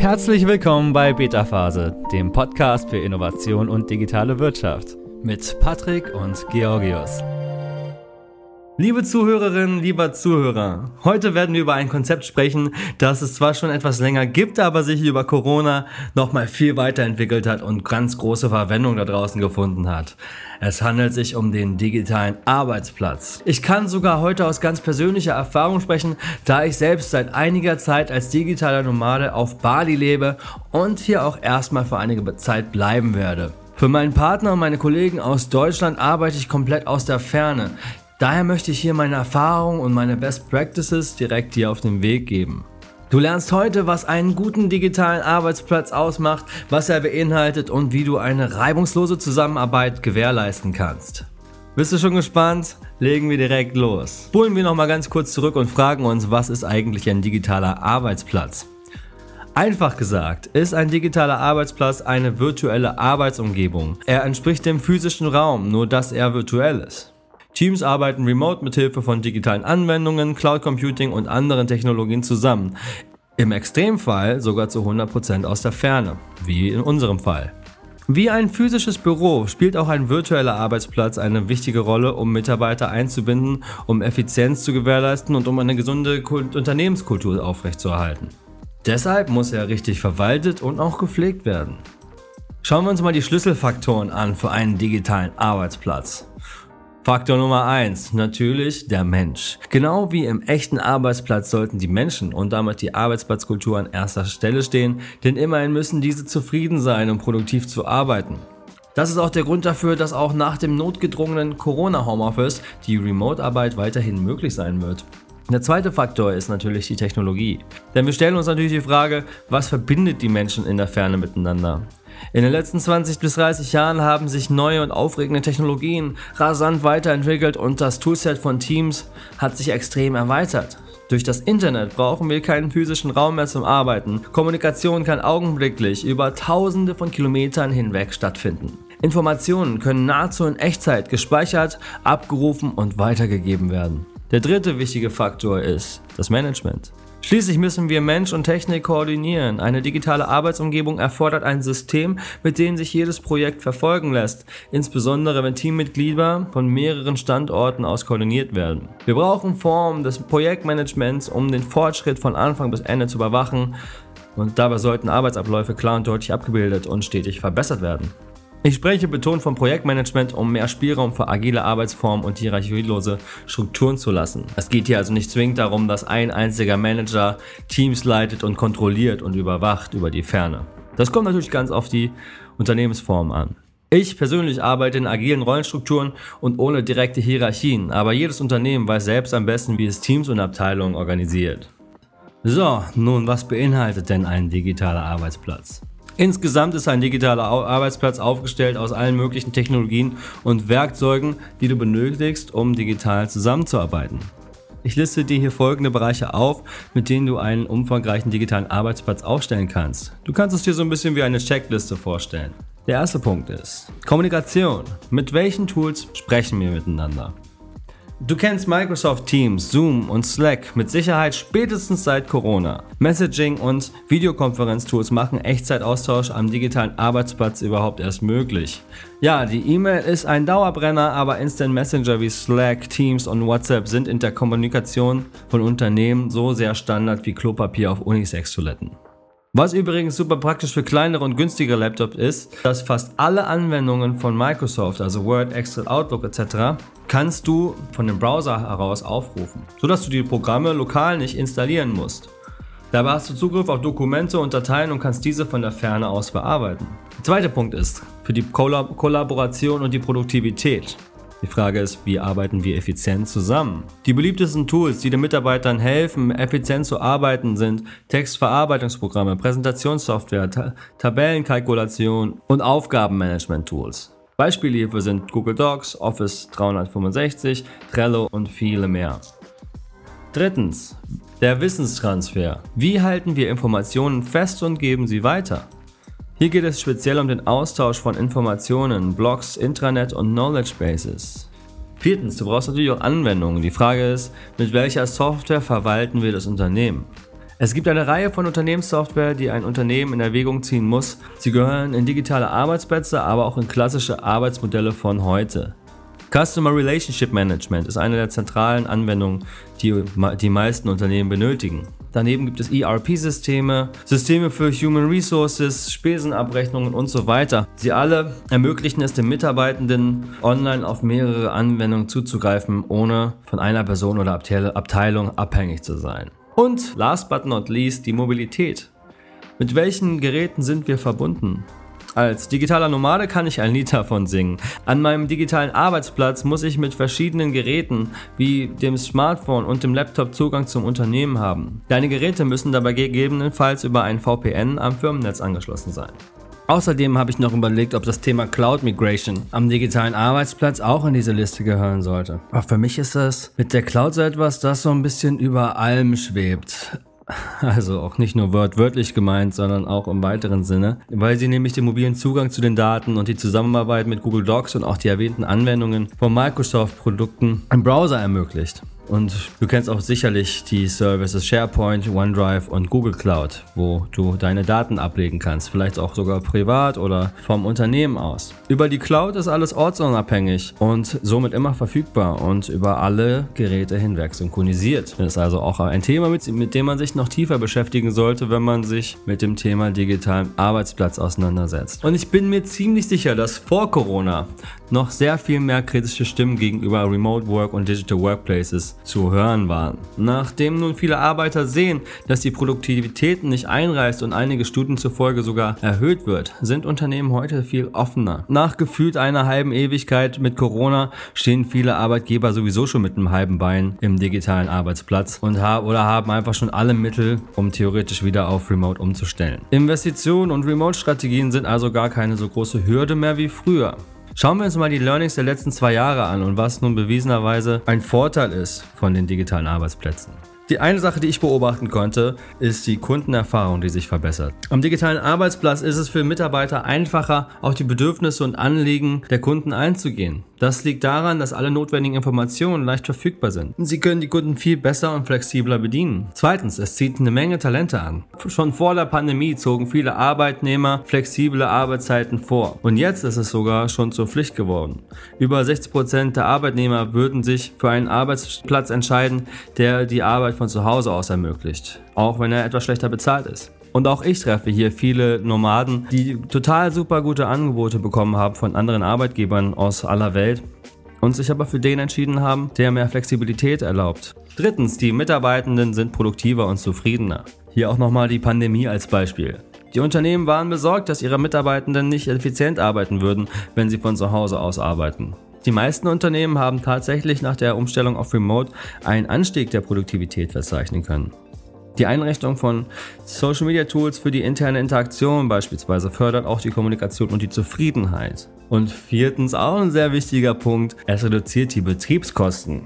Herzlich willkommen bei Beta Phase, dem Podcast für Innovation und digitale Wirtschaft mit Patrick und Georgios. Liebe Zuhörerinnen, lieber Zuhörer, heute werden wir über ein Konzept sprechen, das es zwar schon etwas länger gibt, aber sich über Corona nochmal viel weiterentwickelt hat und ganz große Verwendung da draußen gefunden hat. Es handelt sich um den digitalen Arbeitsplatz. Ich kann sogar heute aus ganz persönlicher Erfahrung sprechen, da ich selbst seit einiger Zeit als digitaler Nomade auf Bali lebe und hier auch erstmal für einige Zeit bleiben werde. Für meinen Partner und meine Kollegen aus Deutschland arbeite ich komplett aus der Ferne. Daher möchte ich hier meine Erfahrungen und meine Best Practices direkt dir auf den Weg geben. Du lernst heute, was einen guten digitalen Arbeitsplatz ausmacht, was er beinhaltet und wie du eine reibungslose Zusammenarbeit gewährleisten kannst. Bist du schon gespannt? Legen wir direkt los. Spulen wir nochmal ganz kurz zurück und fragen uns, was ist eigentlich ein digitaler Arbeitsplatz? Einfach gesagt ist ein digitaler Arbeitsplatz eine virtuelle Arbeitsumgebung. Er entspricht dem physischen Raum, nur dass er virtuell ist. Teams arbeiten remote mit Hilfe von digitalen Anwendungen, Cloud Computing und anderen Technologien zusammen. Im Extremfall sogar zu 100% aus der Ferne, wie in unserem Fall. Wie ein physisches Büro spielt auch ein virtueller Arbeitsplatz eine wichtige Rolle, um Mitarbeiter einzubinden, um Effizienz zu gewährleisten und um eine gesunde Unternehmenskultur aufrechtzuerhalten. Deshalb muss er richtig verwaltet und auch gepflegt werden. Schauen wir uns mal die Schlüsselfaktoren an für einen digitalen Arbeitsplatz. Faktor Nummer eins natürlich der Mensch. Genau wie im echten Arbeitsplatz sollten die Menschen und damit die Arbeitsplatzkultur an erster Stelle stehen, denn immerhin müssen diese zufrieden sein, um produktiv zu arbeiten. Das ist auch der Grund dafür, dass auch nach dem notgedrungenen Corona-Homeoffice die Remote-Arbeit weiterhin möglich sein wird. Der zweite Faktor ist natürlich die Technologie. Denn wir stellen uns natürlich die Frage, was verbindet die Menschen in der Ferne miteinander? In den letzten 20 bis 30 Jahren haben sich neue und aufregende Technologien rasant weiterentwickelt und das Toolset von Teams hat sich extrem erweitert. Durch das Internet brauchen wir keinen physischen Raum mehr zum Arbeiten. Kommunikation kann augenblicklich über tausende von Kilometern hinweg stattfinden. Informationen können nahezu in Echtzeit gespeichert, abgerufen und weitergegeben werden. Der dritte wichtige Faktor ist das Management. Schließlich müssen wir Mensch und Technik koordinieren. Eine digitale Arbeitsumgebung erfordert ein System, mit dem sich jedes Projekt verfolgen lässt, insbesondere wenn Teammitglieder von mehreren Standorten aus koordiniert werden. Wir brauchen Formen des Projektmanagements, um den Fortschritt von Anfang bis Ende zu überwachen und dabei sollten Arbeitsabläufe klar und deutlich abgebildet und stetig verbessert werden. Ich spreche betont vom Projektmanagement, um mehr Spielraum für agile Arbeitsformen und hierarchielose Strukturen zu lassen. Es geht hier also nicht zwingend darum, dass ein einziger Manager Teams leitet und kontrolliert und überwacht über die Ferne. Das kommt natürlich ganz auf die Unternehmensform an. Ich persönlich arbeite in agilen Rollenstrukturen und ohne direkte Hierarchien, aber jedes Unternehmen weiß selbst am besten, wie es Teams und Abteilungen organisiert. So, nun, was beinhaltet denn ein digitaler Arbeitsplatz? Insgesamt ist ein digitaler Arbeitsplatz aufgestellt aus allen möglichen Technologien und Werkzeugen, die du benötigst, um digital zusammenzuarbeiten. Ich liste dir hier folgende Bereiche auf, mit denen du einen umfangreichen digitalen Arbeitsplatz aufstellen kannst. Du kannst es dir so ein bisschen wie eine Checkliste vorstellen. Der erste Punkt ist Kommunikation. Mit welchen Tools sprechen wir miteinander? Du kennst Microsoft Teams, Zoom und Slack mit Sicherheit spätestens seit Corona. Messaging und Videokonferenztools machen Echtzeitaustausch am digitalen Arbeitsplatz überhaupt erst möglich. Ja, die E-Mail ist ein Dauerbrenner, aber Instant Messenger wie Slack, Teams und WhatsApp sind in der Kommunikation von Unternehmen so sehr Standard wie Klopapier auf Unisex-Toiletten. Was übrigens super praktisch für kleinere und günstigere Laptops ist, dass fast alle Anwendungen von Microsoft, also Word, Excel, Outlook etc., kannst du von dem Browser heraus aufrufen, sodass du die Programme lokal nicht installieren musst. Dabei hast du Zugriff auf Dokumente und Dateien und kannst diese von der Ferne aus bearbeiten. Der zweite Punkt ist für die Kollaboration und die Produktivität. Die Frage ist, wie arbeiten wir effizient zusammen? Die beliebtesten Tools, die den Mitarbeitern helfen, effizient zu arbeiten, sind Textverarbeitungsprogramme, Präsentationssoftware, Ta Tabellenkalkulation und Aufgabenmanagement-Tools. Beispiele hierfür sind Google Docs, Office 365, Trello und viele mehr. Drittens, der Wissenstransfer. Wie halten wir Informationen fest und geben sie weiter? Hier geht es speziell um den Austausch von Informationen, Blogs, Intranet und Knowledge Bases. Viertens, du brauchst natürlich auch Anwendungen. Die Frage ist, mit welcher Software verwalten wir das Unternehmen? Es gibt eine Reihe von Unternehmenssoftware, die ein Unternehmen in Erwägung ziehen muss. Sie gehören in digitale Arbeitsplätze, aber auch in klassische Arbeitsmodelle von heute. Customer Relationship Management ist eine der zentralen Anwendungen, die die meisten Unternehmen benötigen. Daneben gibt es ERP-Systeme, Systeme für Human Resources, Spesenabrechnungen und so weiter. Sie alle ermöglichen es den Mitarbeitenden, online auf mehrere Anwendungen zuzugreifen, ohne von einer Person oder Abteilung abhängig zu sein. Und last but not least die Mobilität. Mit welchen Geräten sind wir verbunden? Als digitaler Nomade kann ich ein Lied davon singen. An meinem digitalen Arbeitsplatz muss ich mit verschiedenen Geräten wie dem Smartphone und dem Laptop Zugang zum Unternehmen haben. Deine Geräte müssen dabei gegebenenfalls über ein VPN am Firmennetz angeschlossen sein. Außerdem habe ich noch überlegt, ob das Thema Cloud Migration am digitalen Arbeitsplatz auch in diese Liste gehören sollte. Aber für mich ist das mit der Cloud so etwas, das so ein bisschen über allem schwebt. Also auch nicht nur wörtlich gemeint, sondern auch im weiteren Sinne, weil sie nämlich den mobilen Zugang zu den Daten und die Zusammenarbeit mit Google Docs und auch die erwähnten Anwendungen von Microsoft-Produkten im Browser ermöglicht. Und du kennst auch sicherlich die Services SharePoint, OneDrive und Google Cloud, wo du deine Daten ablegen kannst, vielleicht auch sogar privat oder vom Unternehmen aus. Über die Cloud ist alles ortsunabhängig und somit immer verfügbar und über alle Geräte hinweg synchronisiert. Das ist also auch ein Thema, mit, mit dem man sich noch tiefer beschäftigen sollte, wenn man sich mit dem Thema digitalen Arbeitsplatz auseinandersetzt. Und ich bin mir ziemlich sicher, dass vor Corona noch sehr viel mehr kritische Stimmen gegenüber Remote Work und Digital Workplaces zu hören waren. Nachdem nun viele Arbeiter sehen, dass die Produktivität nicht einreißt und einige Studien zufolge sogar erhöht wird, sind Unternehmen heute viel offener. Nach gefühlt einer halben Ewigkeit mit Corona stehen viele Arbeitgeber sowieso schon mit einem halben Bein im digitalen Arbeitsplatz und haben oder haben einfach schon alle Mittel, um theoretisch wieder auf Remote umzustellen. Investitionen und Remote-Strategien sind also gar keine so große Hürde mehr wie früher. Schauen wir uns mal die Learnings der letzten zwei Jahre an und was nun bewiesenerweise ein Vorteil ist von den digitalen Arbeitsplätzen. Die eine Sache, die ich beobachten konnte, ist die Kundenerfahrung, die sich verbessert. Am digitalen Arbeitsplatz ist es für Mitarbeiter einfacher, auf die Bedürfnisse und Anliegen der Kunden einzugehen. Das liegt daran, dass alle notwendigen Informationen leicht verfügbar sind. Sie können die Kunden viel besser und flexibler bedienen. Zweitens, es zieht eine Menge Talente an. Schon vor der Pandemie zogen viele Arbeitnehmer flexible Arbeitszeiten vor. Und jetzt ist es sogar schon zur Pflicht geworden. Über 60 Prozent der Arbeitnehmer würden sich für einen Arbeitsplatz entscheiden, der die Arbeit von zu Hause aus ermöglicht. Auch wenn er etwas schlechter bezahlt ist. Und auch ich treffe hier viele Nomaden, die total super gute Angebote bekommen haben von anderen Arbeitgebern aus aller Welt und sich aber für den entschieden haben, der mehr Flexibilität erlaubt. Drittens, die Mitarbeitenden sind produktiver und zufriedener. Hier auch nochmal die Pandemie als Beispiel. Die Unternehmen waren besorgt, dass ihre Mitarbeitenden nicht effizient arbeiten würden, wenn sie von zu Hause aus arbeiten. Die meisten Unternehmen haben tatsächlich nach der Umstellung auf Remote einen Anstieg der Produktivität verzeichnen können. Die Einrichtung von Social Media Tools für die interne Interaktion beispielsweise fördert auch die Kommunikation und die Zufriedenheit. Und viertens, auch ein sehr wichtiger Punkt, es reduziert die Betriebskosten.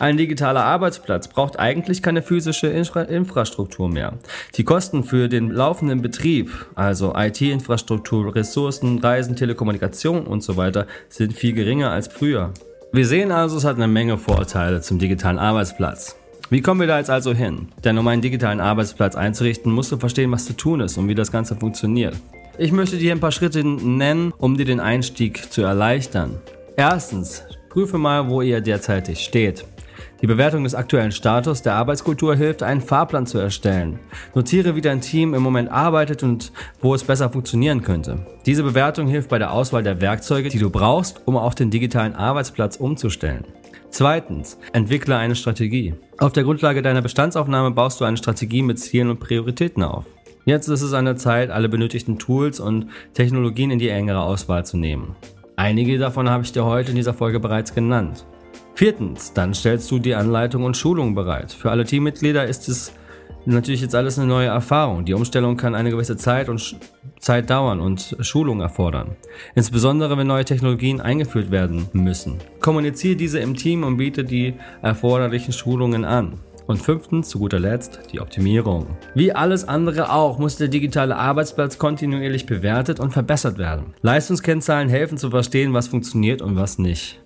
Ein digitaler Arbeitsplatz braucht eigentlich keine physische Infra Infrastruktur mehr. Die Kosten für den laufenden Betrieb, also IT-Infrastruktur, Ressourcen, Reisen, Telekommunikation und so weiter, sind viel geringer als früher. Wir sehen also, es hat eine Menge Vorteile zum digitalen Arbeitsplatz. Wie kommen wir da jetzt also hin? Denn um einen digitalen Arbeitsplatz einzurichten, musst du verstehen, was zu tun ist und wie das Ganze funktioniert. Ich möchte dir ein paar Schritte nennen, um dir den Einstieg zu erleichtern. Erstens, prüfe mal, wo ihr derzeitig steht. Die Bewertung des aktuellen Status der Arbeitskultur hilft, einen Fahrplan zu erstellen. Notiere, wie dein Team im Moment arbeitet und wo es besser funktionieren könnte. Diese Bewertung hilft bei der Auswahl der Werkzeuge, die du brauchst, um auf den digitalen Arbeitsplatz umzustellen. Zweitens, entwickle eine Strategie. Auf der Grundlage deiner Bestandsaufnahme baust du eine Strategie mit Zielen und Prioritäten auf. Jetzt ist es an der Zeit, alle benötigten Tools und Technologien in die engere Auswahl zu nehmen. Einige davon habe ich dir heute in dieser Folge bereits genannt. Viertens, dann stellst du die Anleitung und Schulung bereit. Für alle Teammitglieder ist es natürlich jetzt alles eine neue Erfahrung. Die Umstellung kann eine gewisse Zeit und Zeit dauern und Schulung erfordern. Insbesondere wenn neue Technologien eingeführt werden müssen. Kommuniziere diese im Team und biete die erforderlichen Schulungen an. Und fünftens, zu guter Letzt, die Optimierung. Wie alles andere auch, muss der digitale Arbeitsplatz kontinuierlich bewertet und verbessert werden. Leistungskennzahlen helfen zu verstehen, was funktioniert und was nicht.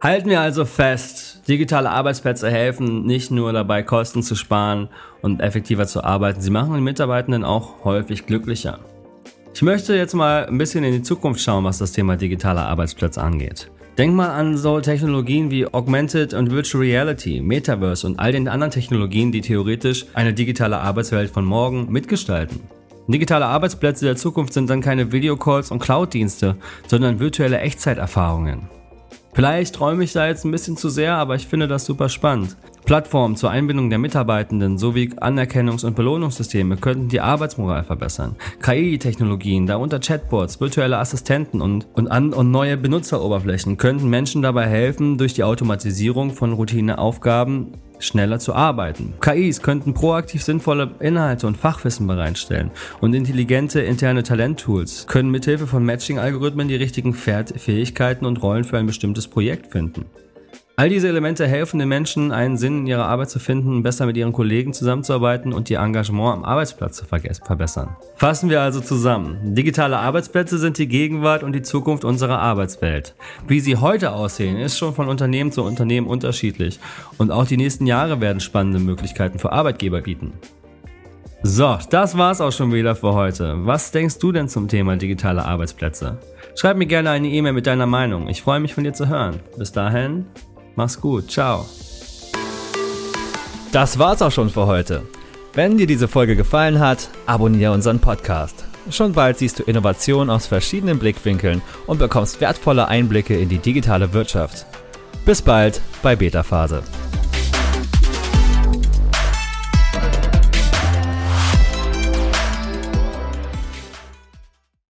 Halten wir also fest, digitale Arbeitsplätze helfen nicht nur dabei, Kosten zu sparen und effektiver zu arbeiten, sie machen die Mitarbeitenden auch häufig glücklicher. Ich möchte jetzt mal ein bisschen in die Zukunft schauen, was das Thema digitale Arbeitsplätze angeht. Denk mal an so Technologien wie Augmented und Virtual Reality, Metaverse und all den anderen Technologien, die theoretisch eine digitale Arbeitswelt von morgen mitgestalten. Digitale Arbeitsplätze der Zukunft sind dann keine Videocalls und Cloud-Dienste, sondern virtuelle Echtzeiterfahrungen. Vielleicht träume ich da jetzt ein bisschen zu sehr, aber ich finde das super spannend. Plattformen zur Einbindung der Mitarbeitenden sowie Anerkennungs- und Belohnungssysteme könnten die Arbeitsmoral verbessern. KI-Technologien, darunter Chatbots, virtuelle Assistenten und, und, an, und neue Benutzeroberflächen könnten Menschen dabei helfen, durch die Automatisierung von Routineaufgaben schneller zu arbeiten. KIs könnten proaktiv sinnvolle Inhalte und Fachwissen bereitstellen und intelligente interne Talenttools können mithilfe von Matching-Algorithmen die richtigen Fähigkeiten und Rollen für ein bestimmtes Projekt finden. All diese Elemente helfen den Menschen, einen Sinn in ihrer Arbeit zu finden, besser mit ihren Kollegen zusammenzuarbeiten und ihr Engagement am Arbeitsplatz zu verbessern. Fassen wir also zusammen. Digitale Arbeitsplätze sind die Gegenwart und die Zukunft unserer Arbeitswelt. Wie sie heute aussehen, ist schon von Unternehmen zu Unternehmen unterschiedlich. Und auch die nächsten Jahre werden spannende Möglichkeiten für Arbeitgeber bieten. So, das war's auch schon wieder für heute. Was denkst du denn zum Thema digitale Arbeitsplätze? Schreib mir gerne eine E-Mail mit deiner Meinung. Ich freue mich von dir zu hören. Bis dahin, Mach's gut, ciao. Das war's auch schon für heute. Wenn dir diese Folge gefallen hat, abonniere unseren Podcast. Schon bald siehst du Innovationen aus verschiedenen Blickwinkeln und bekommst wertvolle Einblicke in die digitale Wirtschaft. Bis bald bei Beta Phase.